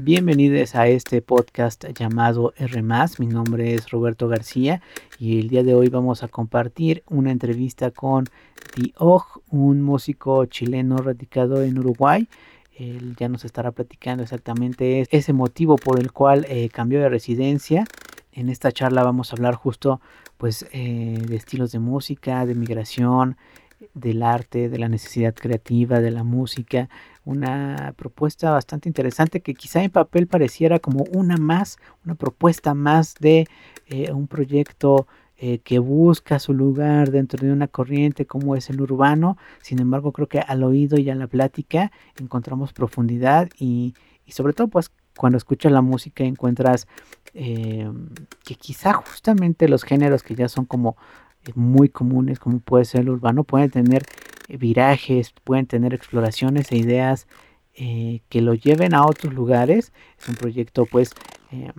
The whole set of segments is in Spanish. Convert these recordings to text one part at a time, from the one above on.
Bienvenidos a este podcast llamado R+. Mi nombre es Roberto García y el día de hoy vamos a compartir una entrevista con Diog, un músico chileno radicado en Uruguay. Él ya nos estará platicando exactamente ese motivo por el cual eh, cambió de residencia. En esta charla vamos a hablar justo pues eh, de estilos de música, de migración, del arte, de la necesidad creativa, de la música, una propuesta bastante interesante que quizá en papel pareciera como una más, una propuesta más de eh, un proyecto eh, que busca su lugar dentro de una corriente como es el urbano. Sin embargo, creo que al oído y a la plática encontramos profundidad y, y sobre todo pues cuando escuchas la música encuentras eh, que quizá justamente los géneros que ya son como muy comunes como puede ser el urbano pueden tener virajes, pueden tener exploraciones e ideas eh, que lo lleven a otros lugares. Es un proyecto pues eh,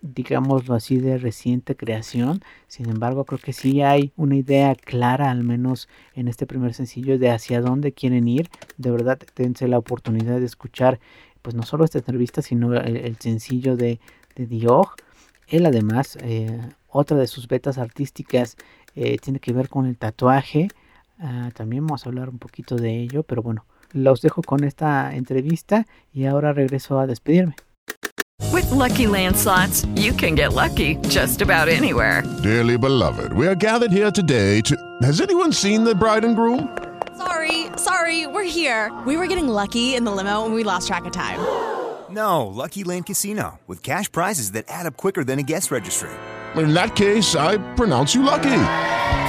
digámoslo así de reciente creación. Sin embargo creo que sí hay una idea clara al menos en este primer sencillo de hacia dónde quieren ir. De verdad dense la oportunidad de escuchar pues no solo esta entrevista sino el, sencillo de, de Diog. Él además, eh, otra de sus betas artísticas eh, tiene que ver con el tatuaje. Uh, también vamos a hablar un poquito de ello, pero bueno, los dejo con esta entrevista y ahora regreso a despedirme. With lucky landslots, you can get lucky just about anywhere. Dearly beloved, we are gathered here today to. Has anyone seen the bride and groom? Sorry, sorry, we're here. We were getting lucky in the limo and we lost track of time. No, Lucky Land Casino, with cash prizes that add up quicker than a guest registry. In that case, I pronounce you lucky.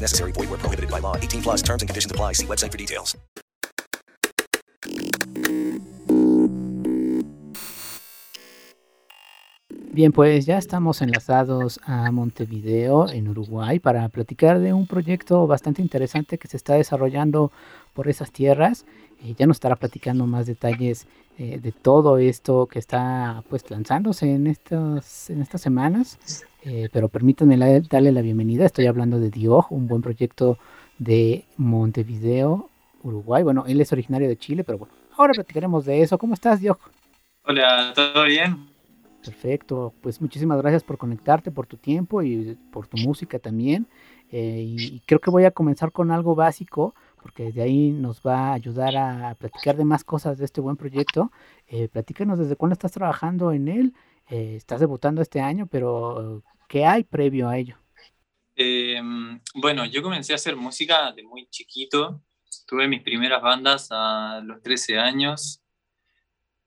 Necessary. Were prohibited by law. 18 plus. Terms and conditions apply. See website for details. Bien, pues ya estamos enlazados a Montevideo, en Uruguay, para platicar de un proyecto bastante interesante que se está desarrollando por esas tierras. Eh, ya nos estará platicando más detalles eh, de todo esto que está pues lanzándose en estas, en estas semanas. Eh, pero permítanme la, darle la bienvenida. Estoy hablando de Diog, un buen proyecto de Montevideo, Uruguay. Bueno, él es originario de Chile, pero bueno, ahora platicaremos de eso. ¿Cómo estás, Diog? Hola, ¿todo bien? Perfecto, pues muchísimas gracias por conectarte, por tu tiempo y por tu música también. Eh, y creo que voy a comenzar con algo básico, porque de ahí nos va a ayudar a platicar de más cosas de este buen proyecto. Eh, platícanos desde cuándo estás trabajando en él. Eh, estás debutando este año, pero ¿qué hay previo a ello? Eh, bueno, yo comencé a hacer música de muy chiquito. Tuve mis primeras bandas a los 13 años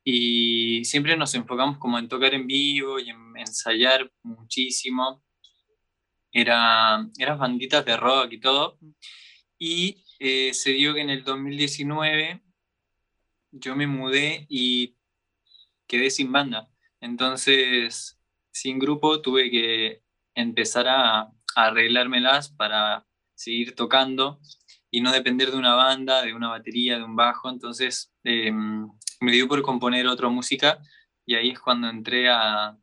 y siempre nos enfocamos como en tocar en vivo y en ensayar muchísimo. Era, eran banditas de rock y todo. Y eh, se dio que en el 2019 yo me mudé y quedé sin banda. Entonces, sin grupo, tuve que empezar a, arreglármelas para seguir tocando y no depender de una banda, de una batería, de un bajo. Entonces, em, me dio por componer otra música y ahí es cuando entré a,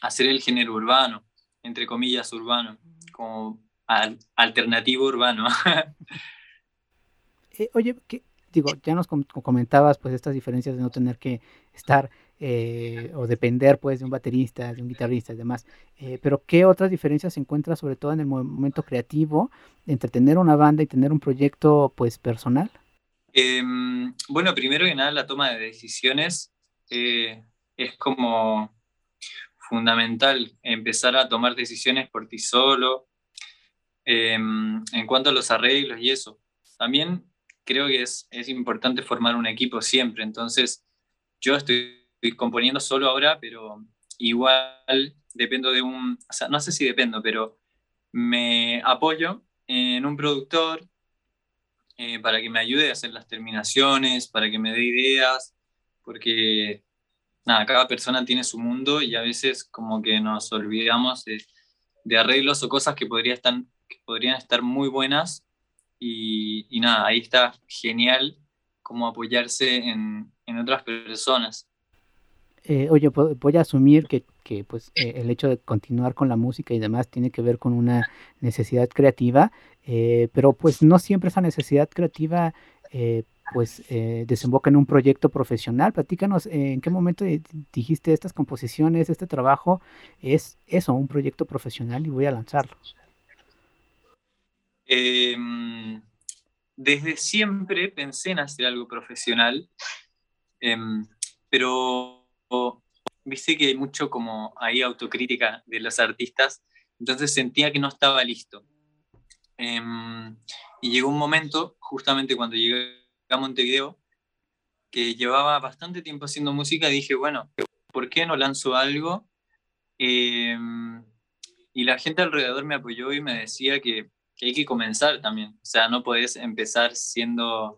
hacer el género urbano, entre comillas urbano, como alternativo urbano. Eh, oye, digo, ya nos comentabas pues estas diferencias de no tener que estar eh, o depender pues de un baterista, de un guitarrista y demás. Eh, pero ¿qué otras diferencias se encuentra sobre todo en el momento creativo entre tener una banda y tener un proyecto pues personal? Em, bueno, primero que nada la toma de decisiones es como fundamental empezar a tomar decisiones por ti solo em, en cuanto a los arreglos y eso. También creo que es, es importante formar un equipo siempre. Entonces, yo estoy componiendo solo ahora, pero igual dependo de un, o sea, no sé si dependo, pero me apoyo en un productor eh, para que me ayude a hacer las terminaciones, para que me dé ideas, porque nada, cada persona tiene su mundo y a veces como que nos olvidamos de, de arreglos o cosas que, podría estar, que podrían estar muy buenas y, nada, ahí está genial como apoyarse en, otras personas. Eh, oye, voy a asumir que, pues, eh, el hecho de continuar con la música y demás tiene que ver con una necesidad creativa, eh, pero pues no siempre esa necesidad creativa pues desemboca en un proyecto profesional. Platícanos, ¿en qué momento dijiste estas composiciones, este trabajo es eso, un proyecto profesional y voy a lanzarlo? Em, desde siempre pensé en hacer algo profesional, em, pero viste que hay mucho como ahí autocrítica de los artistas, entonces sentía que no estaba listo. Em, y llegó un momento, justamente cuando llegué a Montevideo, que llevaba bastante tiempo haciendo música, dije, bueno, ¿por qué no lanzo algo? y la gente alrededor me apoyó y me decía que que hay que comenzar también. O sea, no podés empezar siendo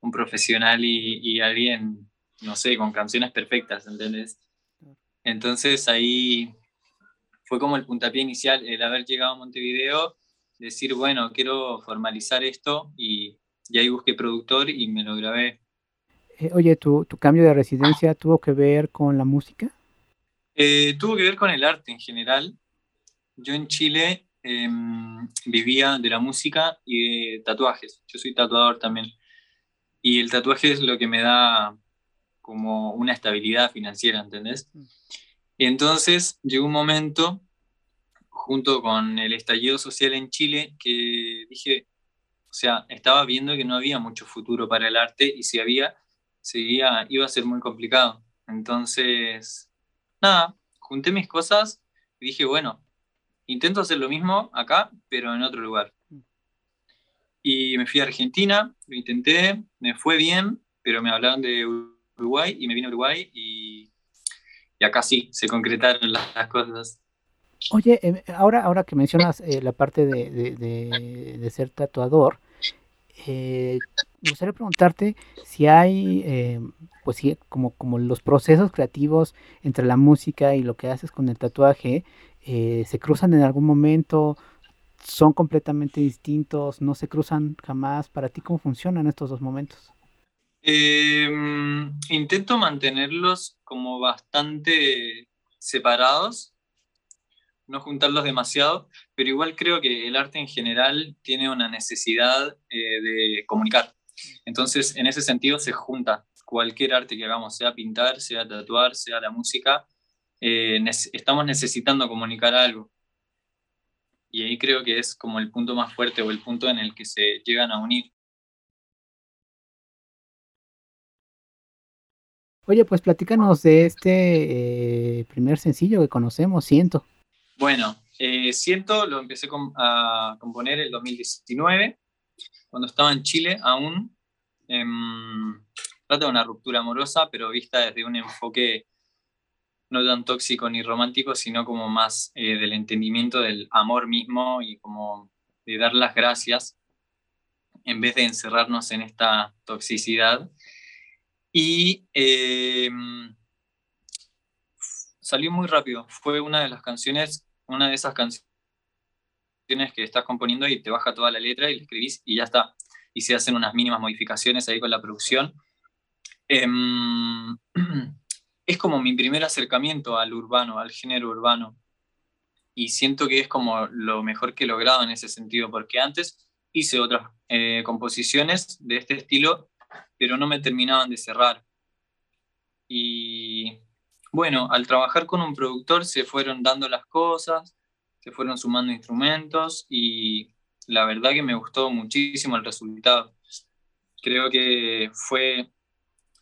un profesional y, alguien, no sé, con canciones perfectas, ¿entendés? Entonces ahí fue como el puntapié inicial, el haber llegado a Montevideo, decir, bueno, quiero formalizar esto y, ahí busqué productor y me lo grabé. Eh, oye, ¿tu, ¿tu, cambio de residencia tuvo que ver con la música? Eh, tuvo que ver con el arte en general. Yo en Chile Em, vivía de la música y de tatuajes. Yo soy tatuador también. Y el tatuaje es lo que me da como una estabilidad financiera, ¿entendés? Y entonces llegó un momento, junto con el estallido social en Chile, que dije, o sea, estaba viendo que no había mucho futuro para el arte y si había, seguía, iba a ser muy complicado. Entonces, nada, junté mis cosas y dije, bueno, intento hacer lo mismo acá, pero en otro lugar. Y me fui a Argentina, lo intenté, me fue bien, pero me hablaron de Uruguay y me vine a Uruguay y, acá sí, se concretaron las, cosas. Oye, em, ahora, ahora que mencionas eh, la parte de, ser tatuador, eh, me gustaría preguntarte si hay, eh, pues sí, como, como los procesos creativos entre la música y lo que haces con el tatuaje, eh, se cruzan en algún momento, son completamente distintos, no se cruzan jamás. ¿Para ti cómo funcionan estos dos momentos? Em, intento mantenerlos como bastante separados, no juntarlos demasiado, pero igual creo que el arte en general tiene una necesidad eh, de comunicar. Entonces, en ese sentido se junta cualquier arte que hagamos, sea pintar, sea tatuar, sea la música, eh, estamos necesitando comunicar algo. Y ahí creo que es como el punto más fuerte o el punto en el que se llegan a unir. Oye, pues platícanos de este eh, primer sencillo que conocemos, Siento. Bueno, Eh, Siento lo empecé a componer el 2019, cuando estaba en Chile aún. Em, trata de una ruptura amorosa, pero vista desde un enfoque no tan tóxico ni romántico, sino como más eh, del entendimiento del amor mismo y como de dar las gracias en vez de encerrarnos en esta toxicidad. Y em, salió muy rápido. Fue una de las canciones, una de esas canciones que estás componiendo y te baja toda la letra y la escribís y ya está. Y se hacen unas mínimas modificaciones ahí con la producción. Em, es como mi primer acercamiento al urbano, al género urbano. Y siento que es como lo mejor que he logrado en ese sentido, porque antes hice otras eh, composiciones de este estilo, pero no me terminaban de cerrar. Y bueno, al trabajar con un productor se fueron dando las cosas, se fueron sumando instrumentos y la verdad que me gustó muchísimo el resultado. Creo que fue,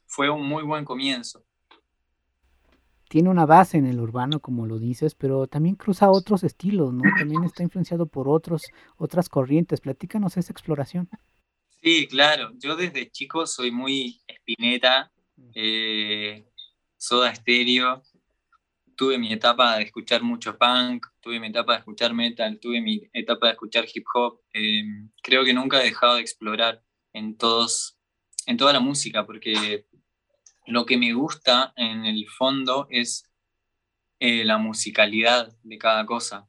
fue un muy buen comienzo tiene una base en el urbano, como lo dices, pero también cruza otros estilos, ¿no? También está influenciado por otros, otras corrientes. Platícanos esa exploración. Sí, claro. Yo desde chico soy muy espineta, eh, soda estéreo. Tuve mi etapa de escuchar mucho punk, tuve mi etapa de escuchar metal, tuve mi etapa de escuchar hip hop. Eh, creo que nunca he dejado de explorar en todos, en toda la música, porque lo que me gusta en el fondo es eh, la musicalidad de cada cosa.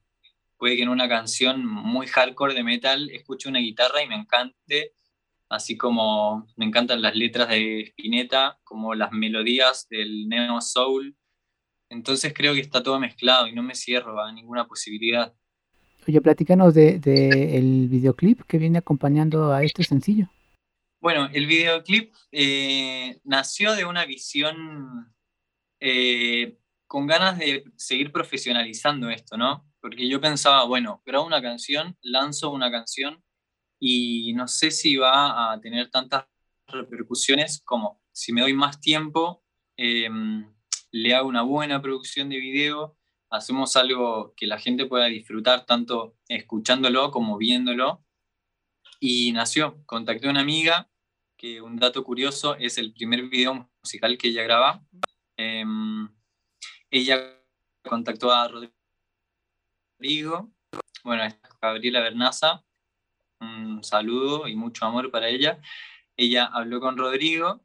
Puede que en una canción muy hardcore de metal escuche una guitarra y me encante, así como me encantan las letras de Spinetta, como las melodías del neo soul. Entonces creo que está todo mezclado y no me cierro a ninguna posibilidad. Oye, platícanos del de, el videoclip que viene acompañando a este sencillo. Bueno, el videoclip eh, nació de una visión eh, con ganas de seguir profesionalizando esto, ¿no? Porque yo pensaba, bueno, grabo una canción, lanzo una canción y no sé si va a tener tantas repercusiones como si me doy más tiempo, em, le hago una buena producción de video, hacemos algo que la gente pueda disfrutar tanto escuchándolo como viéndolo y nació. Contacté a una amiga, que un dato curioso es el primer video musical que ella graba. Em, ella contactó a Rodrigo, bueno, Gabriela Bernaza, un saludo y mucho amor para ella. Ella habló con Rodrigo,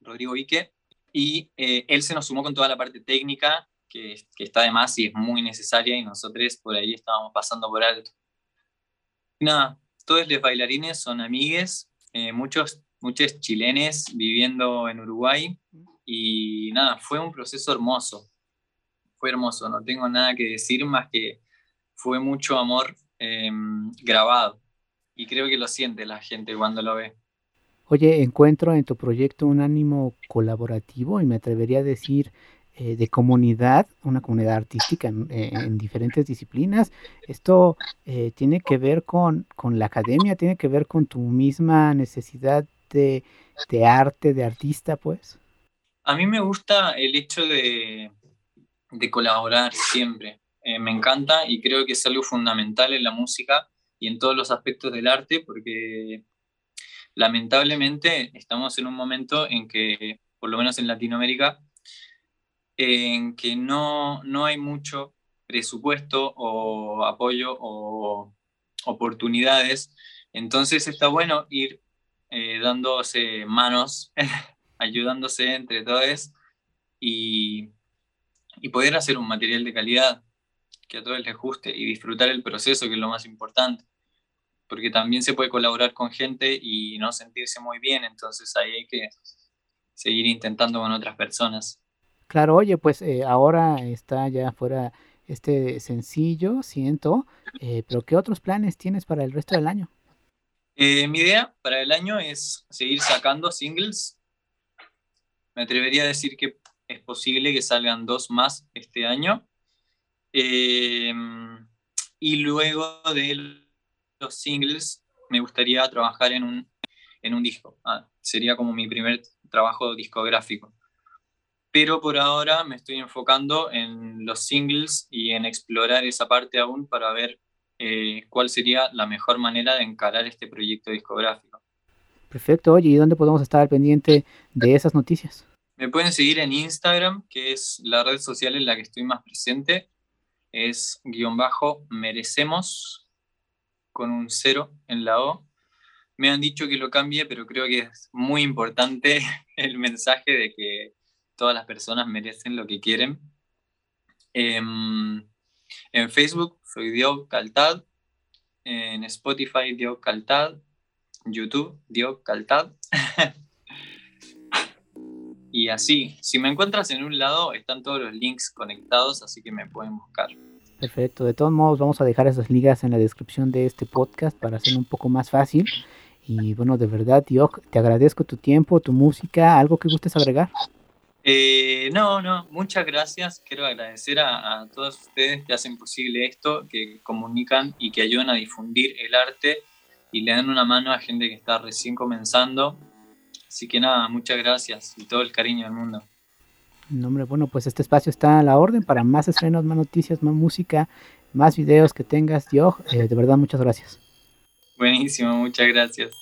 Rodrigo Vique, y eh, él se nos sumó con toda la parte técnica, que, que está de más y es muy necesaria, y nosotros por ahí estábamos pasando por alto. Nada, todos los bailarines son amigues, eh, muchos, muchos chilenes viviendo en Uruguay y nada, fue un proceso hermoso, fue hermoso, no tengo nada que decir más que fue mucho amor em, grabado y creo que lo siente la gente cuando lo ve. Oye, encuentro en tu proyecto un ánimo colaborativo y me atrevería a decir eh, de comunidad, una comunidad artística en, eh, diferentes disciplinas. Esto eh, tiene que ver con, la academia, tiene que ver con tu misma necesidad de, arte, de artista, pues. A mí me gusta el hecho de, de colaborar siempre. me encanta y creo que es algo fundamental en la música y en todos los aspectos del arte porque lamentablemente estamos en un momento en que, por lo menos en Latinoamérica, en que no, no hay mucho presupuesto o apoyo o oportunidades. Entonces está bueno ir eh, dándose manos, ayudándose entre todos y, y poder hacer un material de calidad que a todos les guste y disfrutar el proceso, que es lo más importante. Porque también se puede colaborar con gente y no sentirse muy bien, entonces ahí hay que seguir intentando con otras personas. Claro, oye, pues eh, ahora está ya fuera este sencillo, siento, eh, pero ¿qué otros planes tienes para el resto del año? Eh, mi idea para el año es seguir sacando singles. Me atrevería a decir que es posible que salgan dos más este año. Em, y luego de los singles, me gustaría trabajar en un, en un disco. Ah, sería como mi primer trabajo discográfico. pero por ahora me estoy enfocando en los singles y en explorar esa parte aún para ver eh, cuál sería la mejor manera de encarar este proyecto discográfico. Perfecto, oye, ¿y dónde podemos estar al pendiente de esas noticias? Me pueden seguir en Instagram, que es la red social en la que estoy más presente. Es guion bajo merecemos con un cero en la O. Me han dicho que lo cambie, pero creo que es muy importante el mensaje de que todas las personas merecen lo que quieren. Em, en Facebook soy Dio Caltad, en Spotify Dio Caltad, YouTube Dio Caltad. y así, si me encuentras en un lado, están todos los links conectados, así que me pueden buscar. Perfecto, de todos modos vamos a dejar esas ligas en la descripción de este podcast para hacerlo un poco más fácil. Y bueno, de verdad, Dio, te agradezco tu tiempo, tu música, algo que gustes agregar. Eh, no, no, muchas gracias. Quiero agradecer a, todos ustedes que hacen posible esto, que comunican y que ayudan a difundir el arte y le dan una mano a gente que está recién comenzando. Así que nada, muchas gracias y todo el cariño del mundo. No, hombre, bueno, pues este espacio está a la orden para más estrenos, más noticias, más música, más videos que tengas. Yo, eh, de verdad, muchas gracias. Buenísimo, muchas gracias.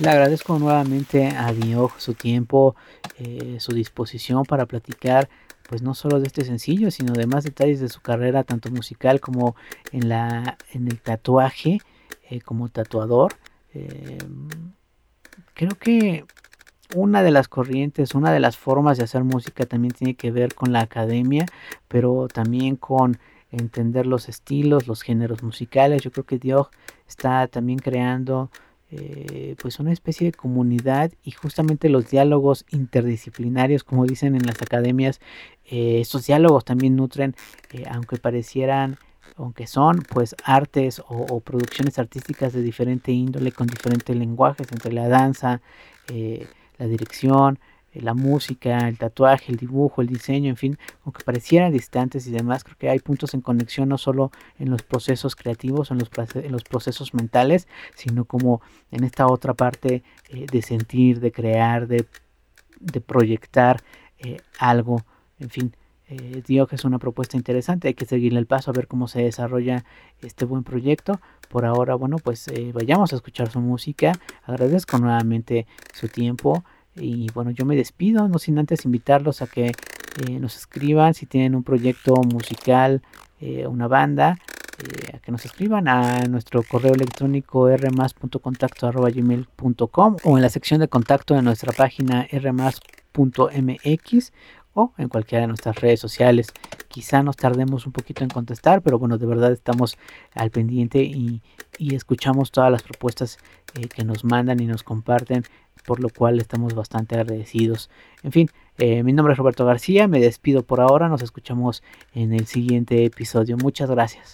Le agradezco nuevamente a Dios su tiempo, eh, su disposición para platicar, pues no solo de este sencillo, sino de más detalles de su carrera, tanto musical como en, la, en el tatuaje, eh, como tatuador. Eh, creo que una de las corrientes, una de las formas de hacer música también tiene que ver con la academia, pero también con entender los estilos, los géneros musicales. Yo creo que Dios está también creando eh, pues una especie de comunidad y justamente los diálogos interdisciplinarios, como dicen en las academias, eh, estos diálogos también nutren, eh, aunque parecieran, aunque son pues artes o, producciones artísticas de diferente índole, con diferentes lenguajes, entre la danza, la dirección, eh, la música, el tatuaje, el dibujo, el diseño, en fin, aunque parecieran distantes y demás, creo que hay puntos en conexión no solo en los procesos creativos, en los, en los procesos mentales, sino como en esta otra parte eh, de sentir, de crear, de, proyectar eh, algo, en fin. digo que es una propuesta interesante, hay que seguirle el paso a ver cómo se desarrolla este buen proyecto. Por ahora, bueno, pues vayamos a escuchar su música. Agradezco nuevamente su tiempo. Y bueno, yo me despido, no sin antes invitarlos a que eh, nos escriban si tienen un proyecto musical, eh, una banda, eh, a que nos escriban a nuestro correo electrónico rmas.contacto.gmail.com o en la sección de contacto de nuestra página rmas.mx o en cualquiera de nuestras redes sociales. Quizá nos tardemos un poquito en contestar, pero bueno, de verdad estamos al pendiente y, escuchamos todas las propuestas que nos mandan y nos comparten por lo cual estamos bastante agradecidos. En fin, eh, mi nombre es Roberto García, me despido por ahora, nos escuchamos en el siguiente episodio. Muchas gracias.